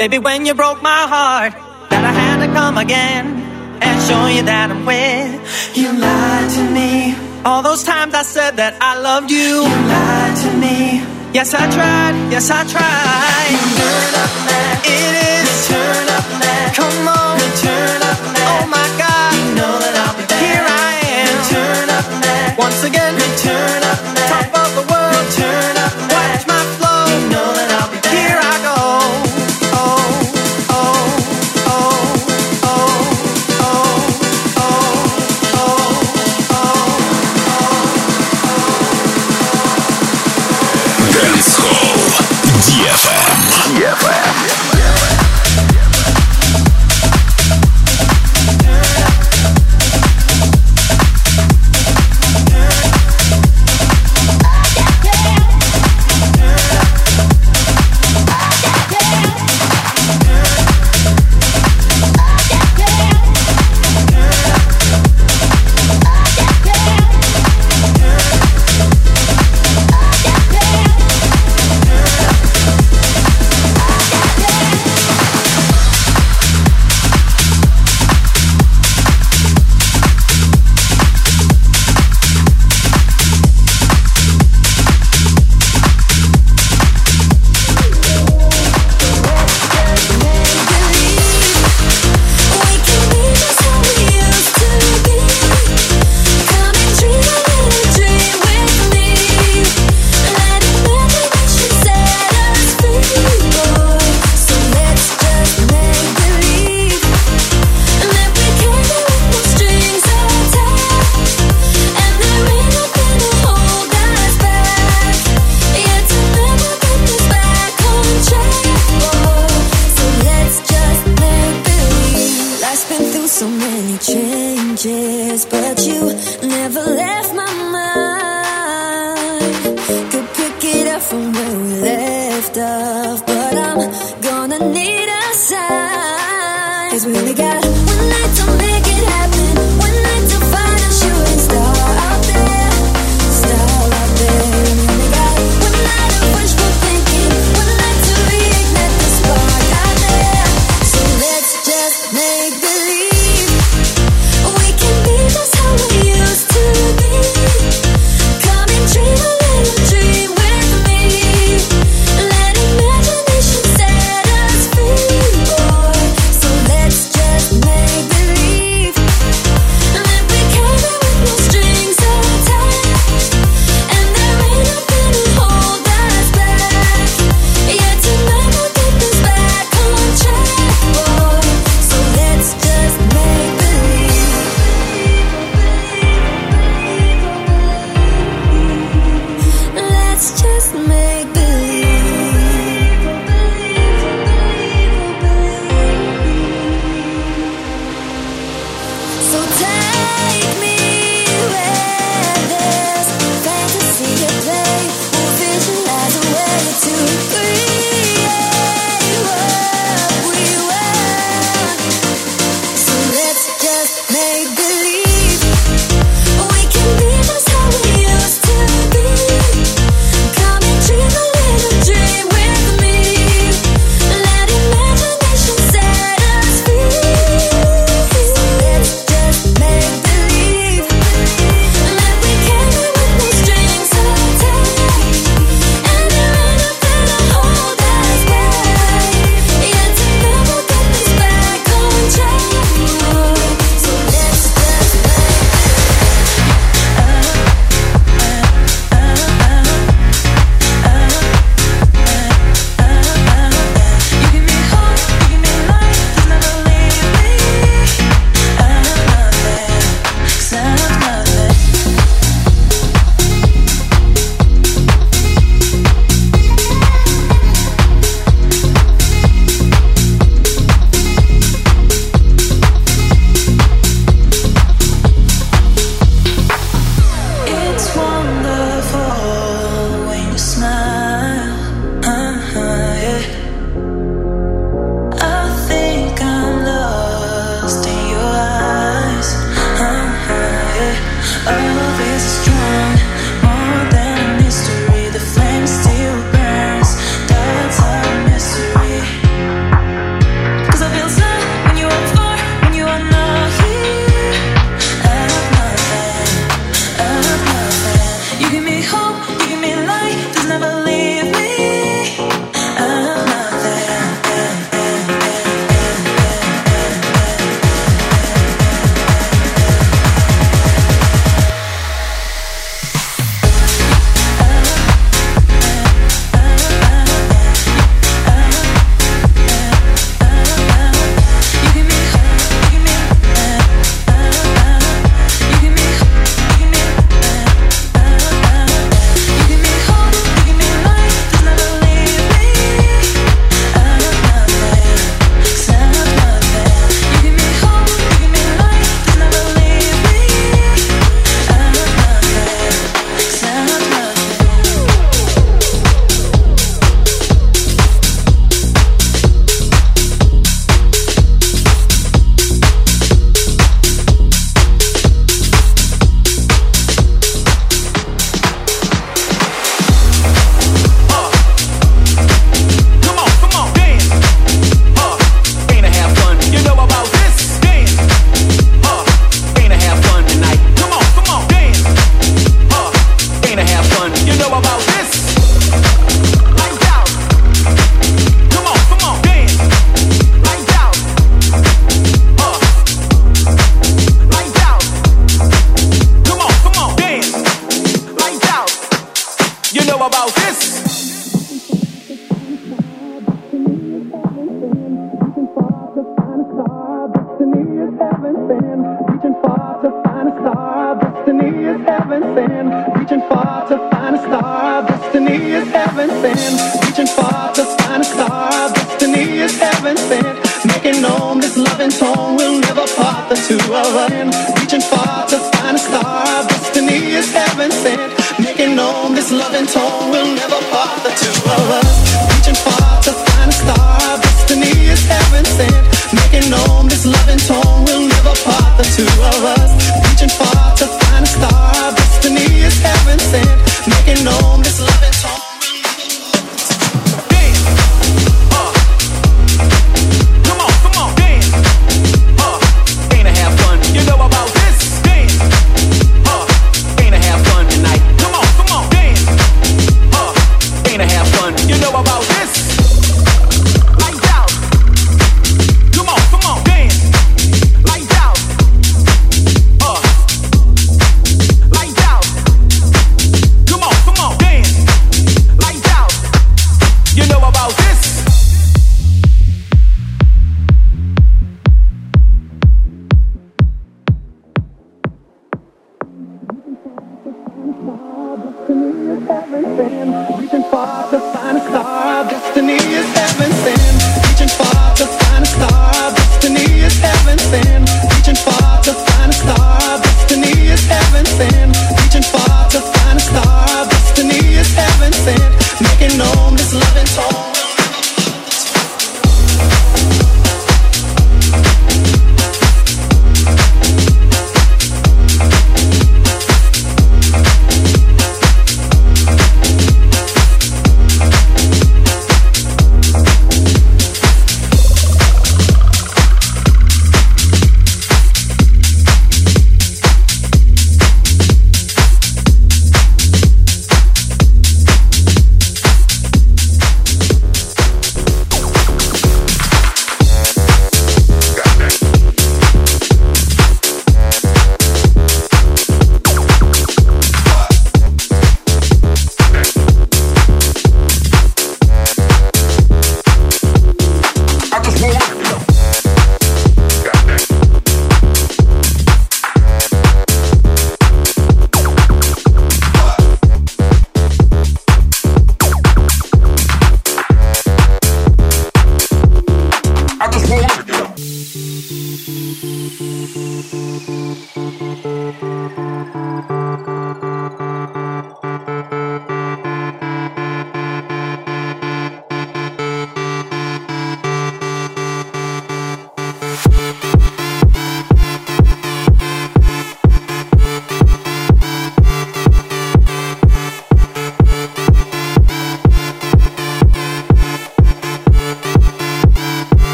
Baby, when you broke my heart, that I had to come again and show you that I'm with. You lied to me. All those times I said that I loved you. You lied to me. Yes, I tried. Yes, I tried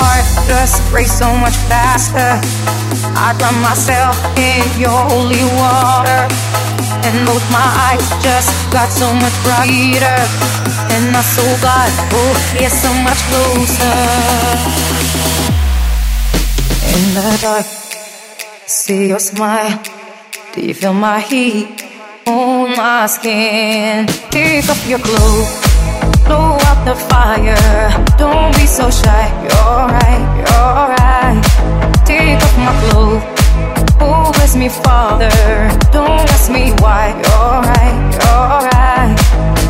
heart just race so much faster. I drown myself in your holy water. And both my eyes just got so much brighter. And my soul got, oh, yeah, so much closer. In the dark, see your smile. Do you feel my heat on my skin? Take off your clothes, blow the fire. Don't be so shy, you're right, you're right. Take off my clothes. Oh, bless me, Father. Don't ask me why, you're right, you're right.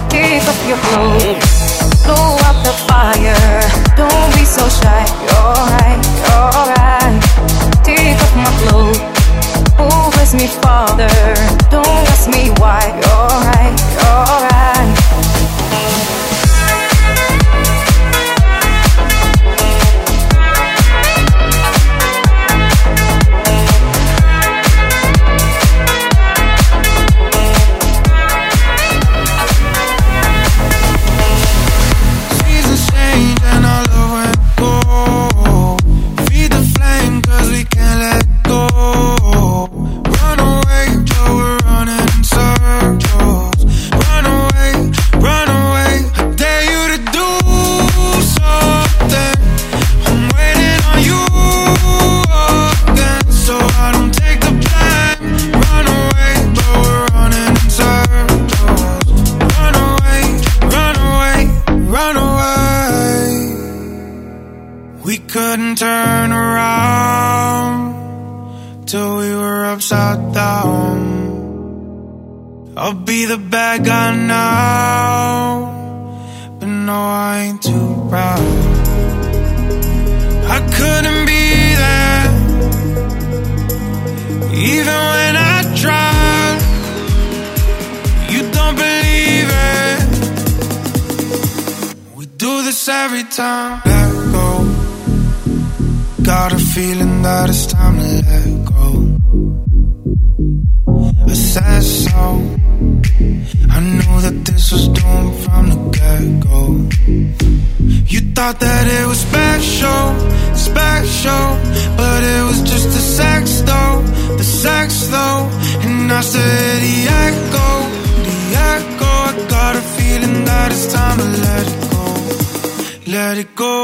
Take off your clothes. Blow out the fire. Don't be so shy, you're right, you're right. Take off my clothes. Oh, bless me, Father. Don't ask me why, you're right, you're right. thought that it was special, special, but it was just the sex though, the sex though, and I said the echo, the echo. I got a feeling that it's time to let it go, let it go.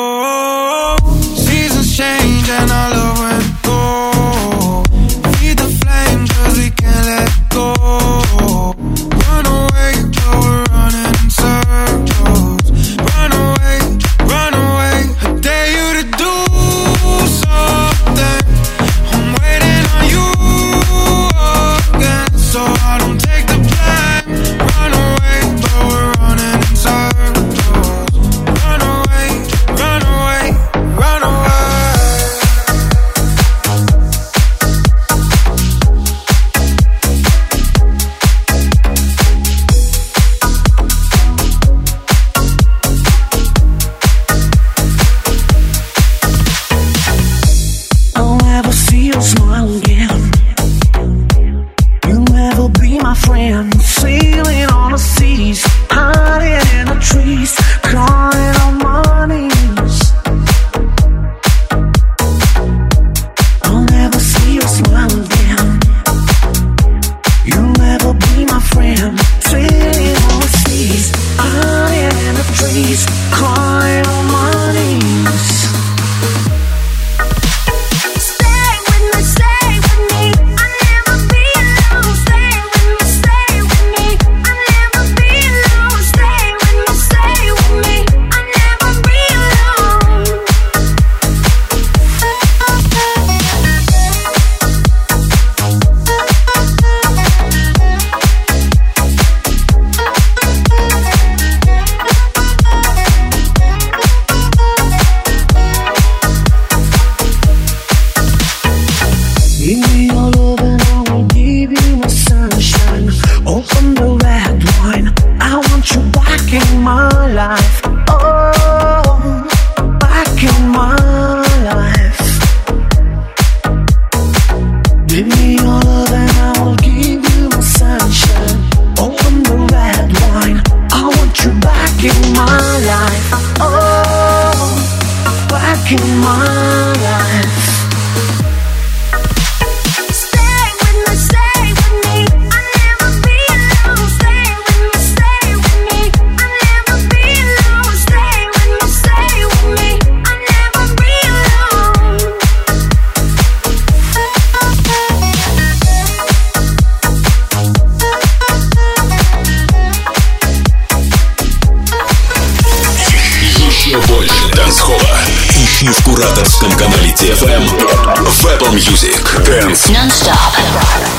Music. Dance. Non-stop.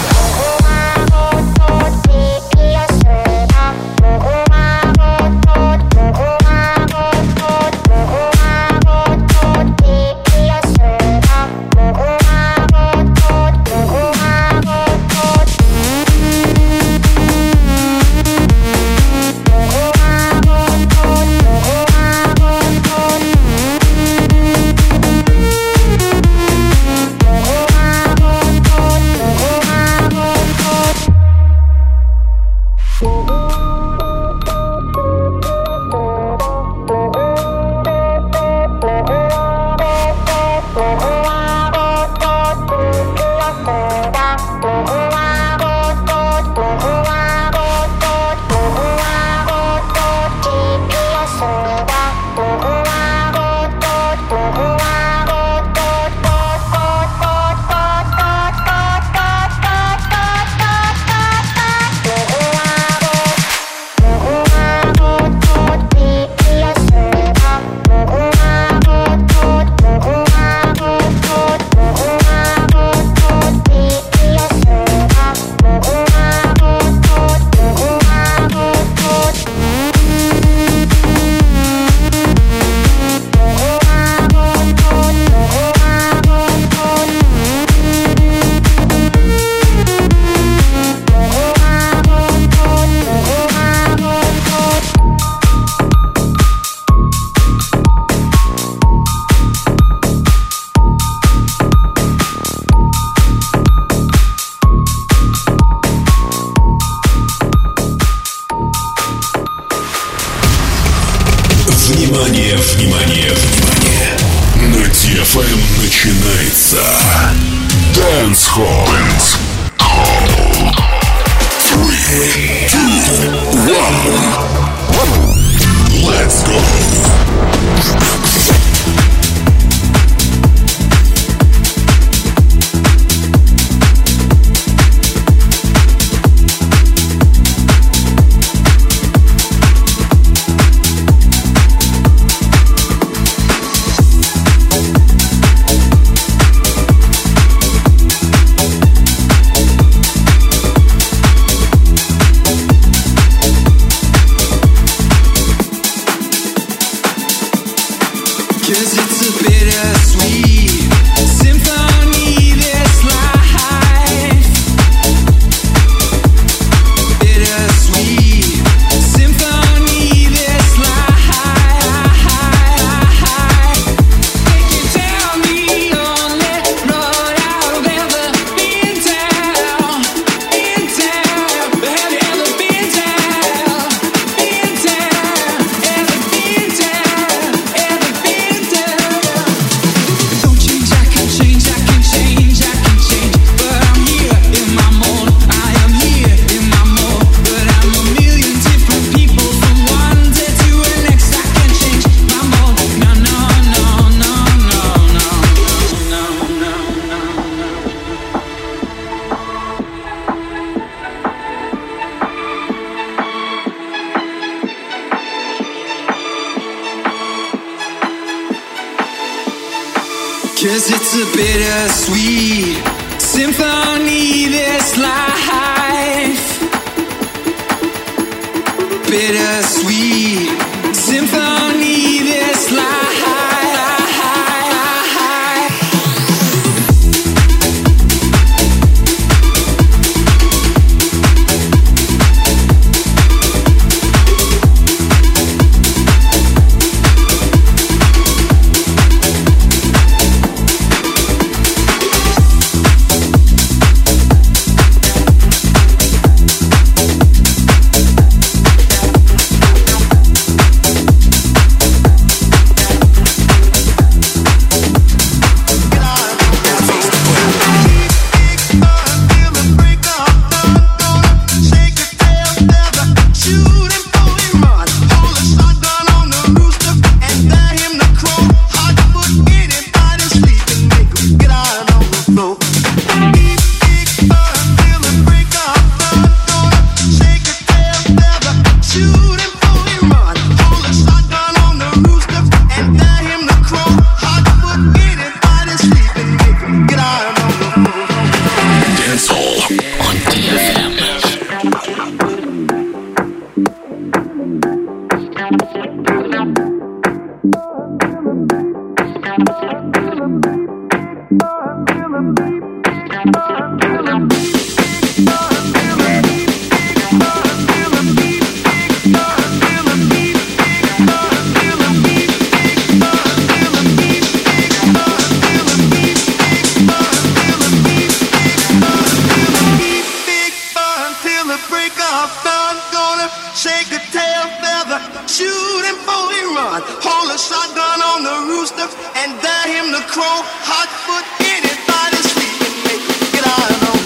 break of dawn, gonna shake a tail feather, shoot him before he run. Hold a shotgun on the rooster and dare him to crow. Hot foot, anybody sleeping, make him get out of the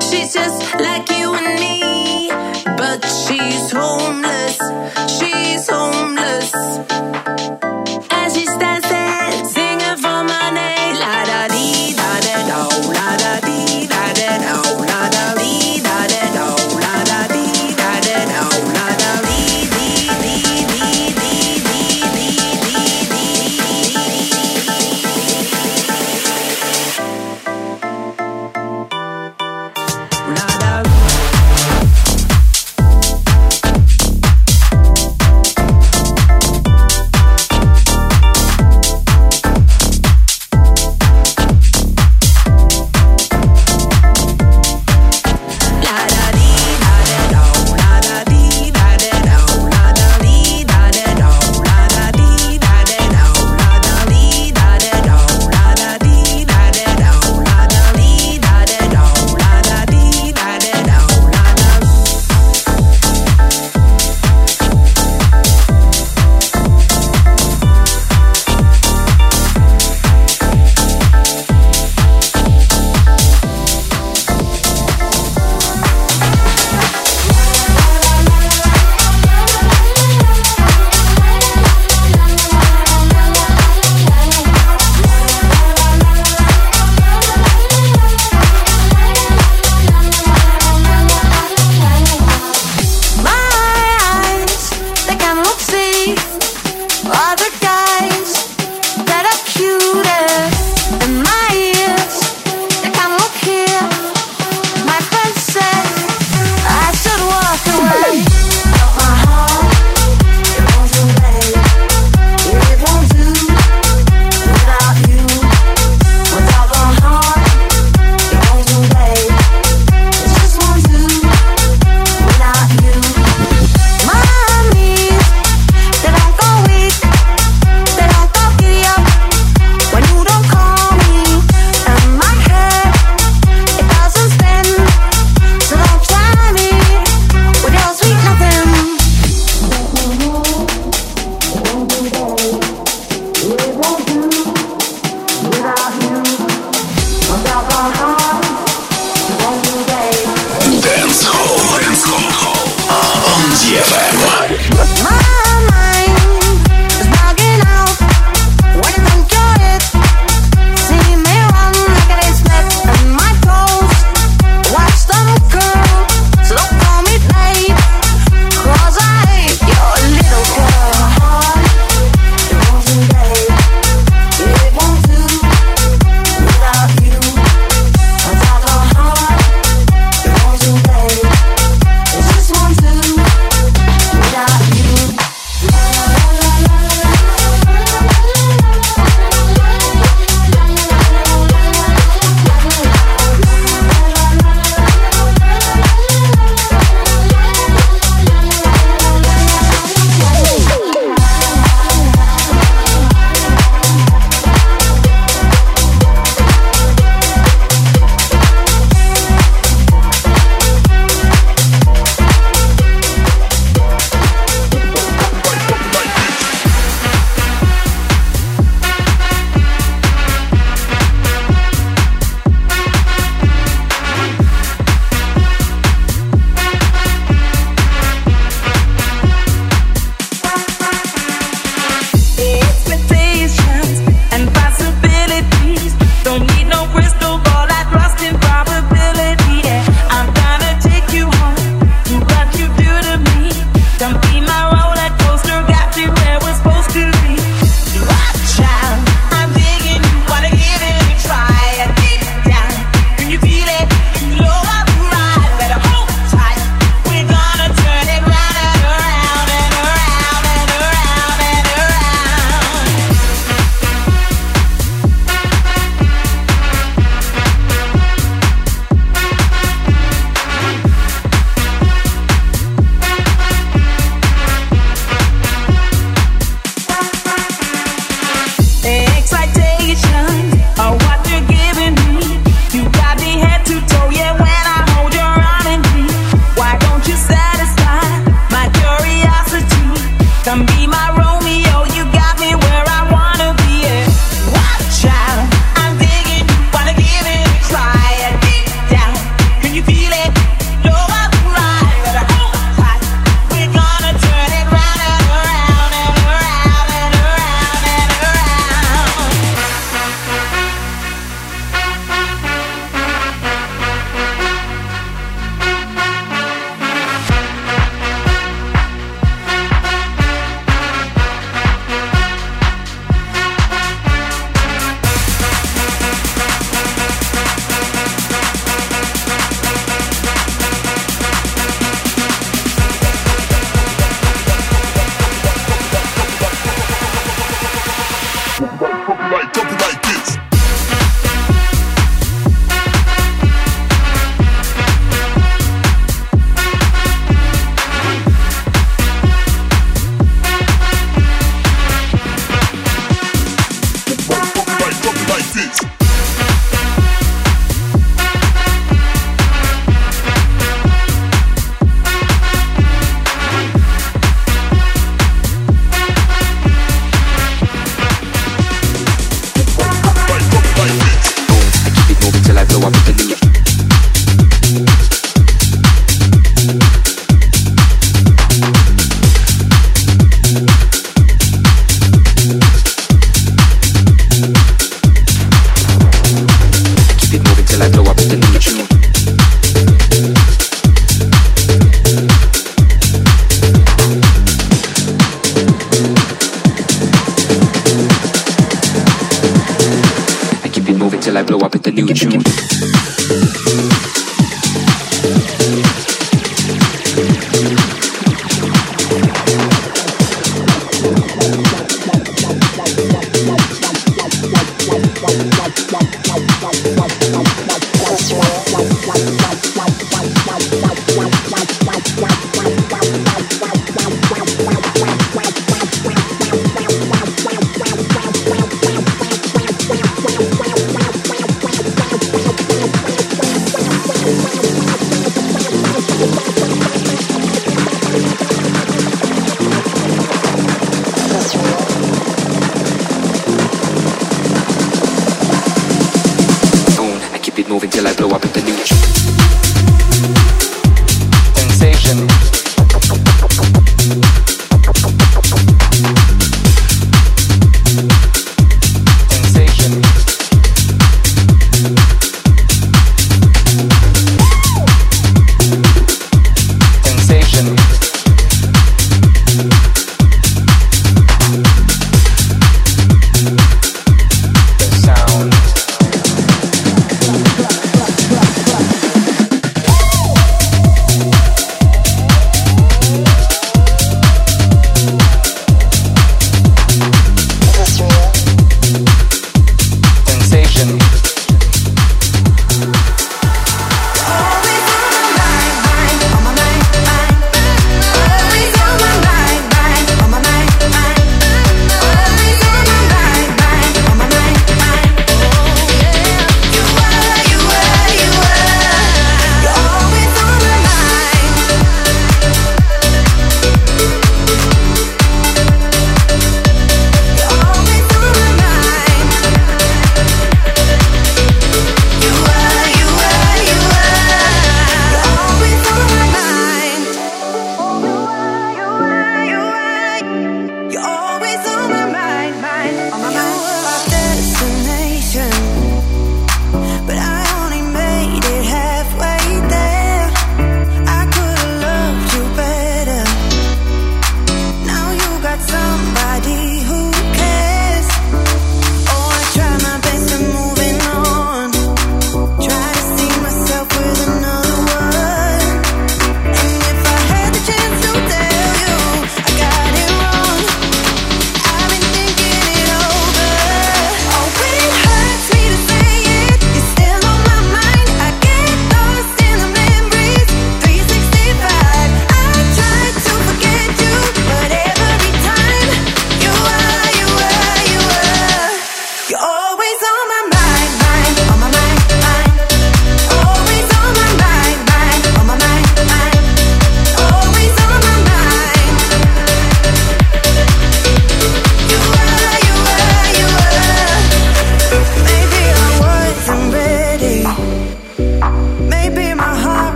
She's just like you and me, but she's homeless. She's homeless.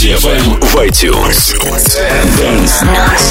DFM в iTunes. Dance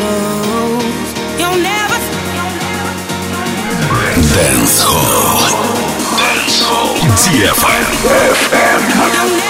somebody close. You'll never. Dance Hall. Dance Hall. DFM. You'll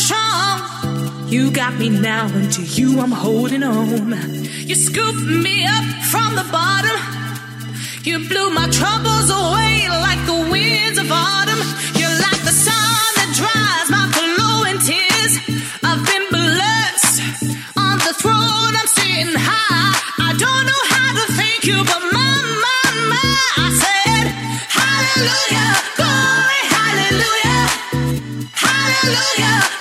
strong. You got me now, and to you I'm holding on. You scooped me up from the bottom. You blew my troubles away like the winds of autumn. You're like the sun that dries my glowing tears. I've been blessed on the throne. I'm sitting high. I don't know how to thank you, but my, my, my, I said, Hallelujah. Hallelujah.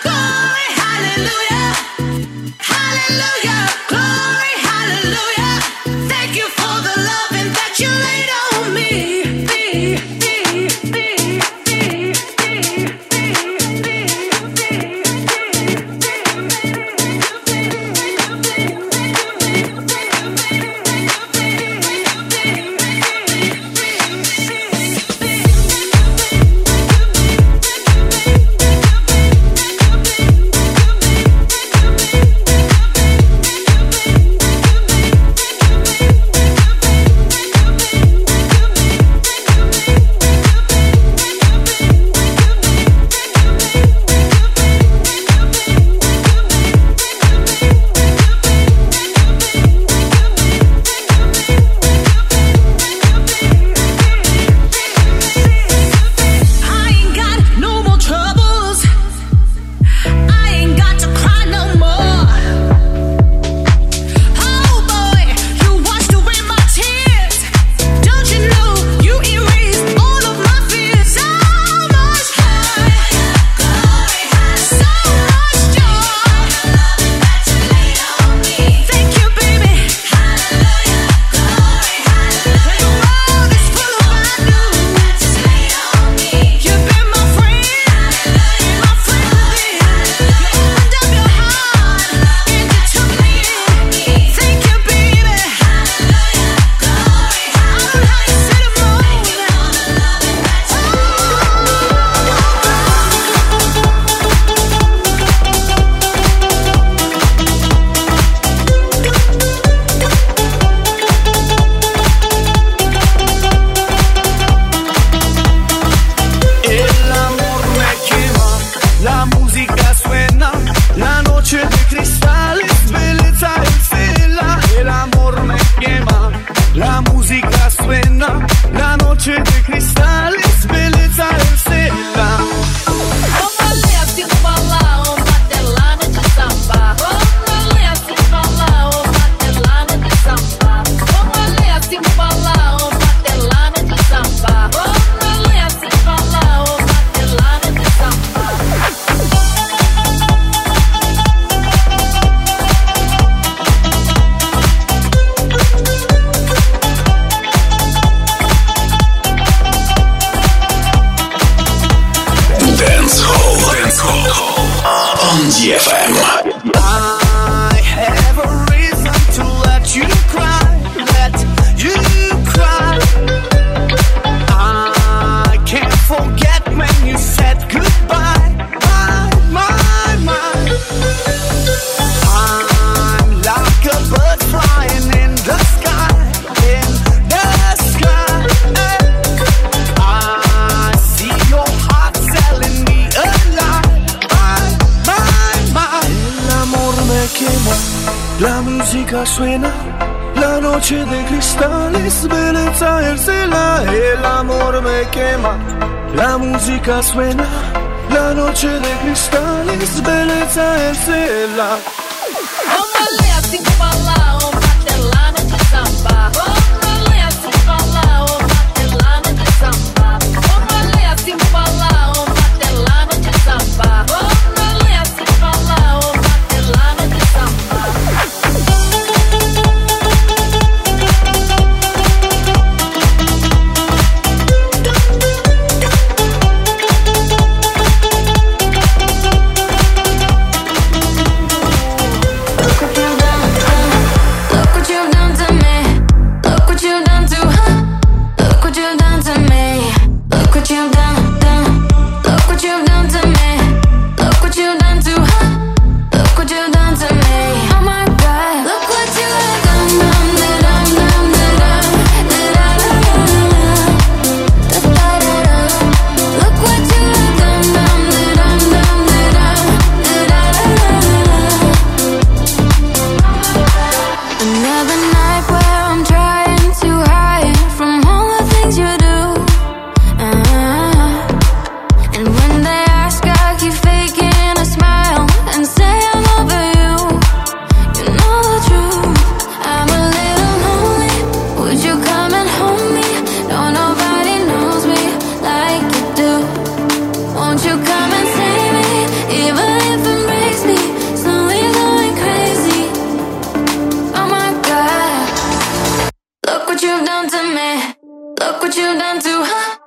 what you done to her.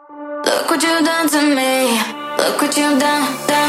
Look what you done to me. Look what you done. done.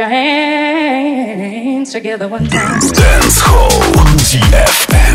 your hands together one time. Dance Hall DFM.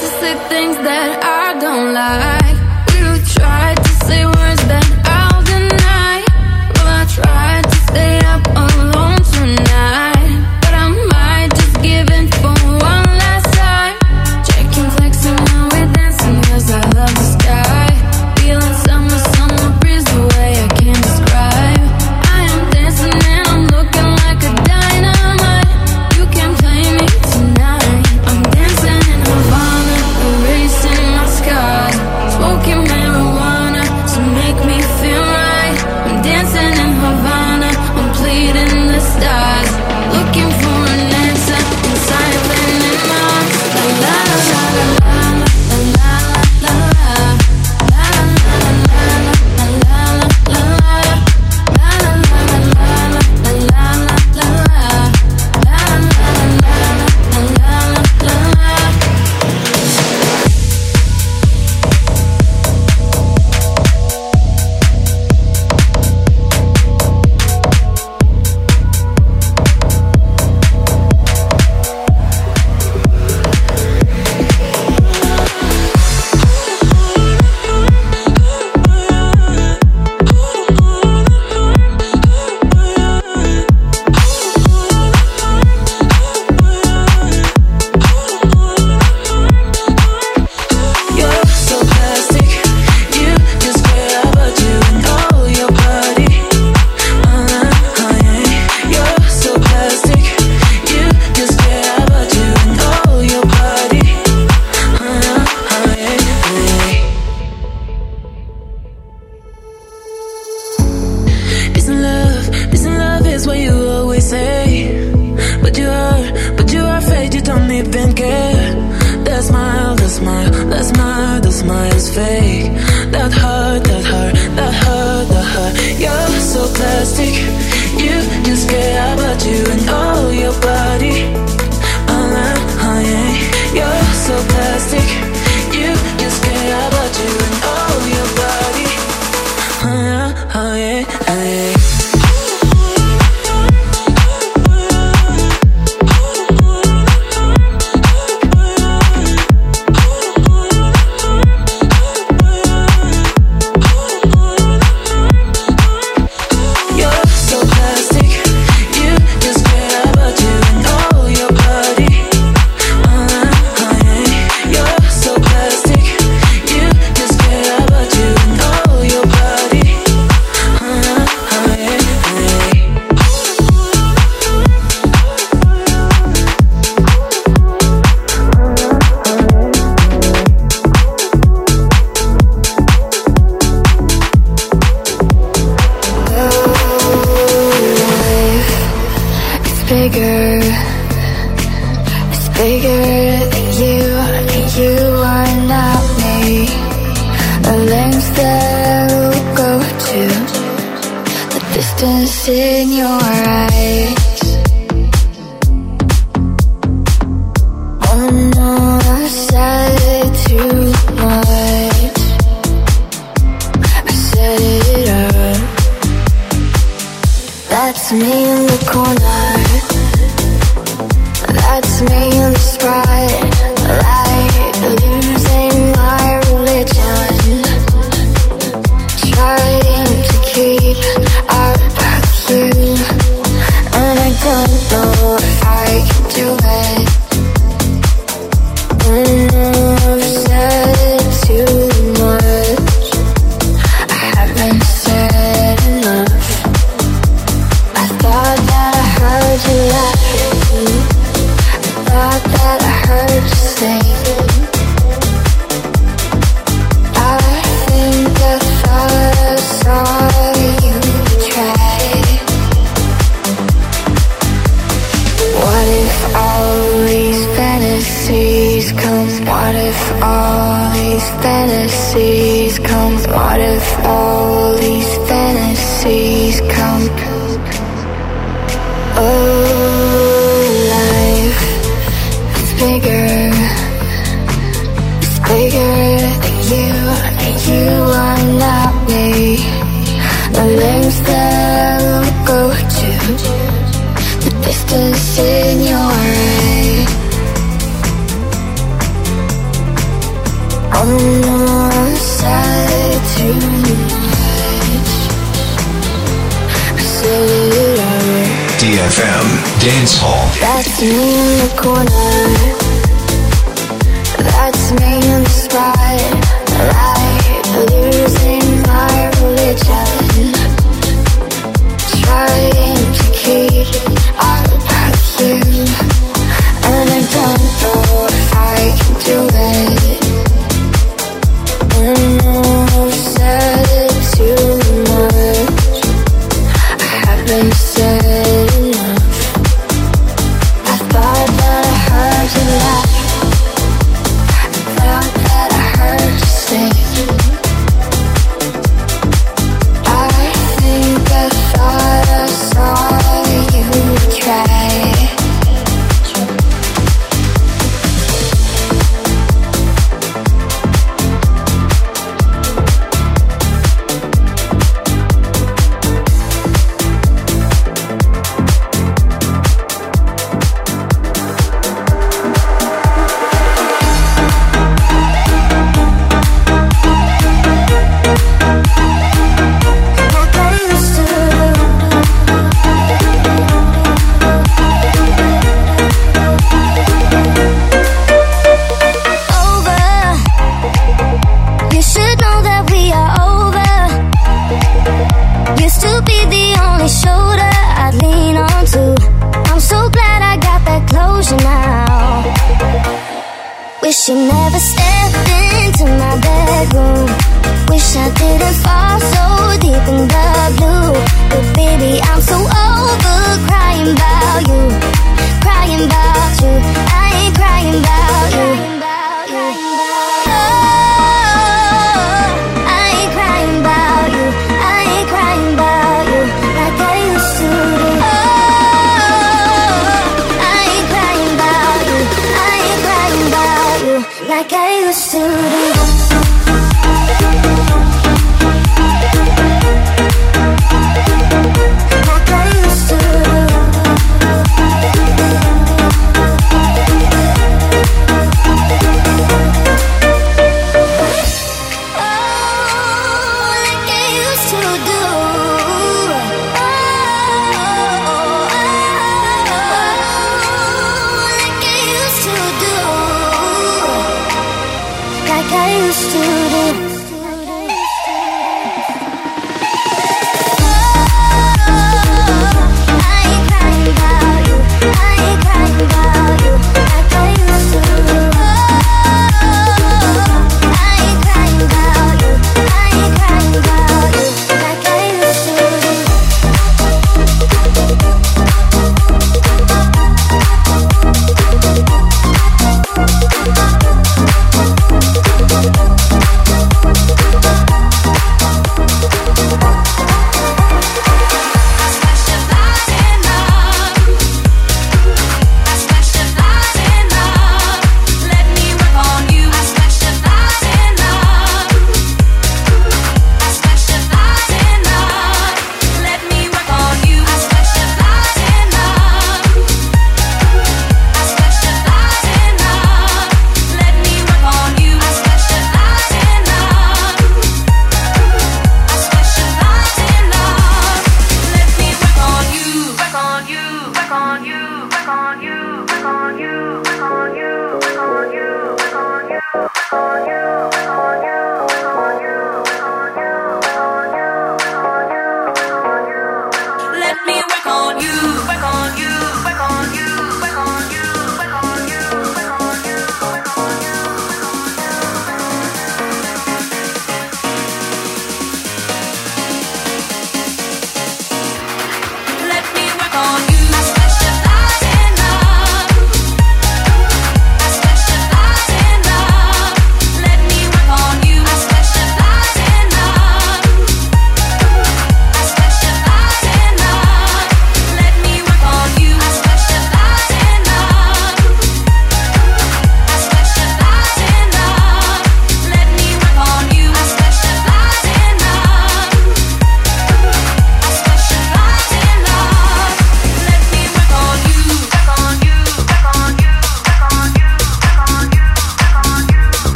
to say things that I don't like. You try to say words that